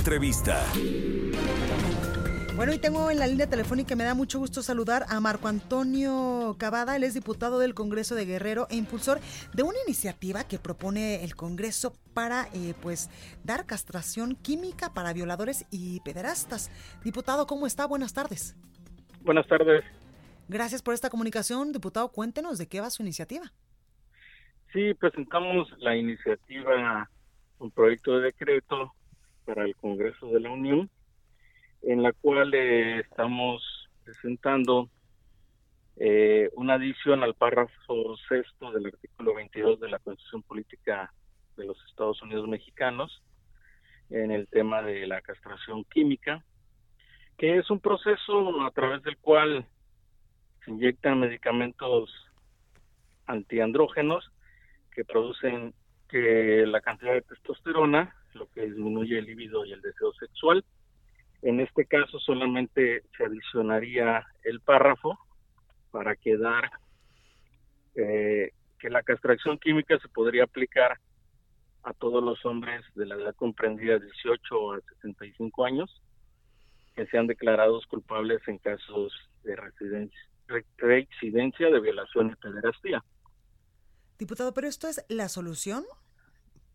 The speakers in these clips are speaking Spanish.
Entrevista. Bueno, y tengo en la línea telefónica, me da mucho gusto saludar a Marco Antonio Cavada, él es diputado del Congreso de Guerrero e impulsor de una iniciativa que propone el Congreso para eh, pues dar castración química para violadores y pederastas. Diputado, ¿cómo está? Buenas tardes. Buenas tardes. Gracias por esta comunicación. Diputado, cuéntenos de qué va su iniciativa. Sí, presentamos la iniciativa, un proyecto de decreto para el Congreso de la Unión, en la cual eh, estamos presentando eh, una adición al párrafo sexto del artículo 22 de la Constitución Política de los Estados Unidos Mexicanos en el tema de la castración química, que es un proceso a través del cual se inyectan medicamentos antiandrógenos que producen que la cantidad de testosterona, disminuye el libido y el deseo sexual. En este caso solamente se adicionaría el párrafo para quedar eh, que la castración química se podría aplicar a todos los hombres de la edad comprendida de 18 a 65 años que sean declarados culpables en casos de residencia, reincidencia de violación y pederastía. Diputado, ¿pero esto es la solución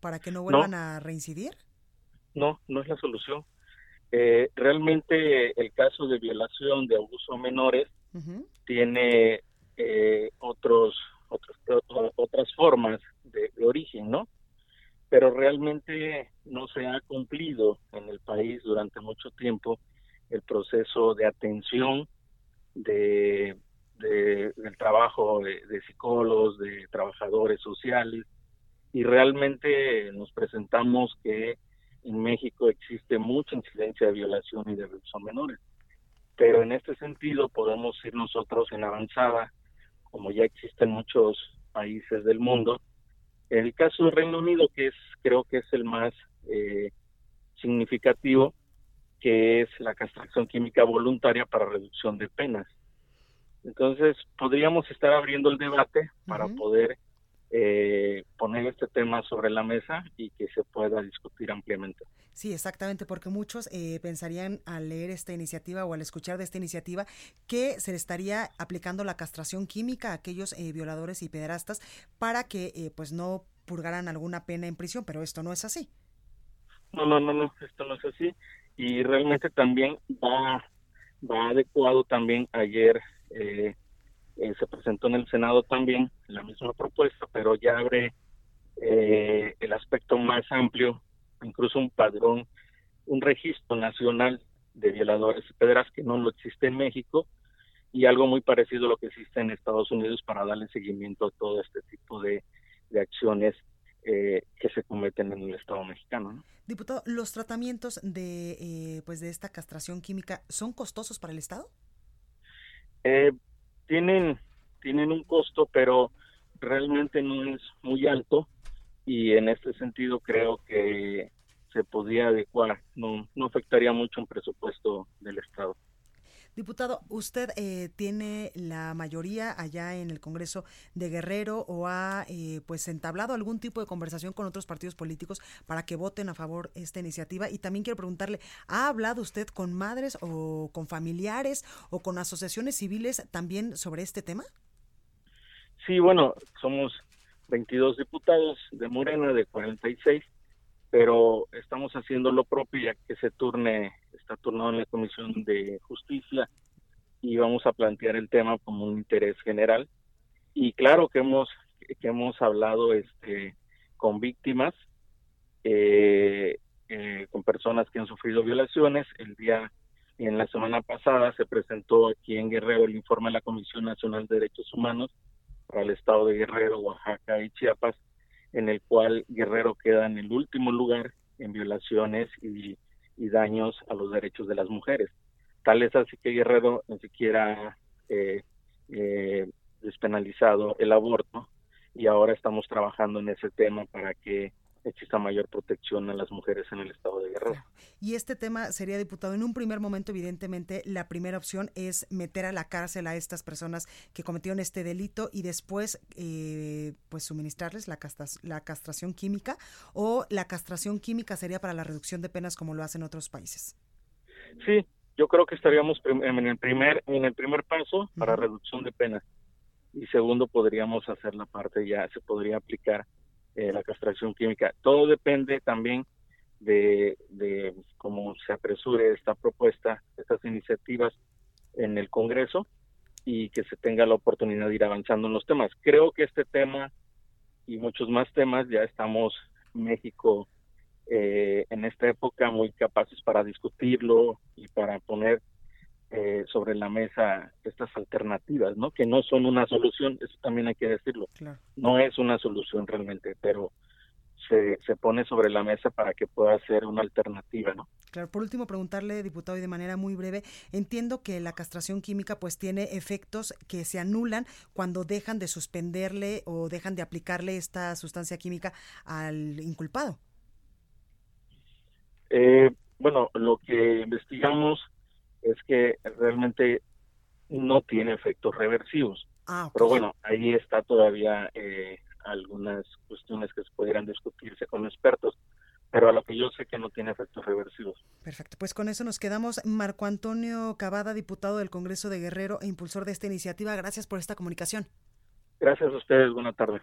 para que no vuelvan a reincidir? No, no es la solución. Eh, realmente el caso de violación, de abuso a menores, tiene eh, otros, otros, otras formas de, de origen, ¿no? Pero realmente no se ha cumplido en el país durante mucho tiempo el proceso de atención de, de del trabajo de, de, psicólogos, de trabajadores sociales, y realmente nos presentamos que en México existe mucha incidencia de violación y de abuso a menores. Pero en este sentido podemos ir nosotros en avanzada, como ya existen muchos países del mundo. En el caso del Reino Unido, que es creo que es el más eh, significativo, que es la castración química voluntaria para reducción de penas. Entonces, podríamos estar abriendo el debate para uh -huh. poder eh, poner este tema sobre la mesa y que se pueda discutir ampliamente. Sí, exactamente, porque muchos eh, pensarían al leer esta iniciativa o al escuchar de esta iniciativa que se le estaría aplicando la castración química a aquellos eh, violadores y pederastas para que eh, pues no purgaran alguna pena en prisión, pero esto no es así. No, no, no, no, esto no es así y realmente también va, va adecuado también ayer eh, eh, se presentó en el Senado también la misma propuesta, pero ya abre eh, el aspecto más amplio, incluso un padrón, un registro nacional de violadores y pederas que no lo existe en México y algo muy parecido a lo que existe en Estados Unidos para darle seguimiento a todo este tipo de, de acciones eh, que se cometen en el Estado mexicano. ¿no? Diputado, ¿los tratamientos de, eh, pues de esta castración química son costosos para el Estado? Eh, tienen, tienen un costo, pero realmente no es muy alto y en este sentido creo que se podría adecuar, no, no afectaría mucho un presupuesto del Estado. Diputado, ¿usted eh, tiene la mayoría allá en el Congreso de Guerrero o ha eh, pues entablado algún tipo de conversación con otros partidos políticos para que voten a favor esta iniciativa? Y también quiero preguntarle, ¿ha hablado usted con madres o con familiares o con asociaciones civiles también sobre este tema? Sí, bueno, somos 22 diputados de Morena, de 46, pero estamos haciendo lo propio ya que se turne está turnado en la Comisión de Justicia y vamos a plantear el tema como un interés general. Y claro que hemos que hemos hablado este con víctimas, eh, eh, con personas que han sufrido violaciones. El día en la semana pasada se presentó aquí en Guerrero el informe de la Comisión Nacional de Derechos Humanos para el Estado de Guerrero, Oaxaca y Chiapas, en el cual Guerrero queda en el último lugar en violaciones y, daños a los derechos de las mujeres. Tal es así que Guerrero ni siquiera eh, eh, despenalizado el aborto y ahora estamos trabajando en ese tema para que exista mayor protección a las mujeres en el estado de Guerrero. Y este tema sería, diputado, en un primer momento, evidentemente, la primera opción es meter a la cárcel a estas personas que cometieron este delito y después, eh, pues, suministrarles la, la castración química o la castración química sería para la reducción de penas como lo hacen otros países. Sí, yo creo que estaríamos en el primer en el primer paso para reducción de penas y segundo podríamos hacer la parte ya se podría aplicar eh, la castración química. Todo depende también de, de cómo se apresure esta propuesta, estas iniciativas en el Congreso y que se tenga la oportunidad de ir avanzando en los temas. Creo que este tema y muchos más temas ya estamos México eh, en esta época muy capaces para discutirlo y para poner eh, sobre la mesa estas alternativas, ¿no? Que no son una solución, eso también hay que decirlo. No es una solución realmente, pero se, se pone sobre la mesa para que pueda ser una alternativa, ¿no? Claro, por último preguntarle, diputado, y de manera muy breve, entiendo que la castración química pues tiene efectos que se anulan cuando dejan de suspenderle o dejan de aplicarle esta sustancia química al inculpado. Eh, bueno, lo que investigamos es que realmente no tiene efectos reversivos. Ah, Pero bueno, ahí está todavía eh, algunas cuestiones que se pudieran discutirse con expertos, pero a lo que yo sé que no tiene efectos reversivos. Perfecto, pues con eso nos quedamos. Marco Antonio Cavada, diputado del Congreso de Guerrero e impulsor de esta iniciativa, gracias por esta comunicación. Gracias a ustedes, buena tarde.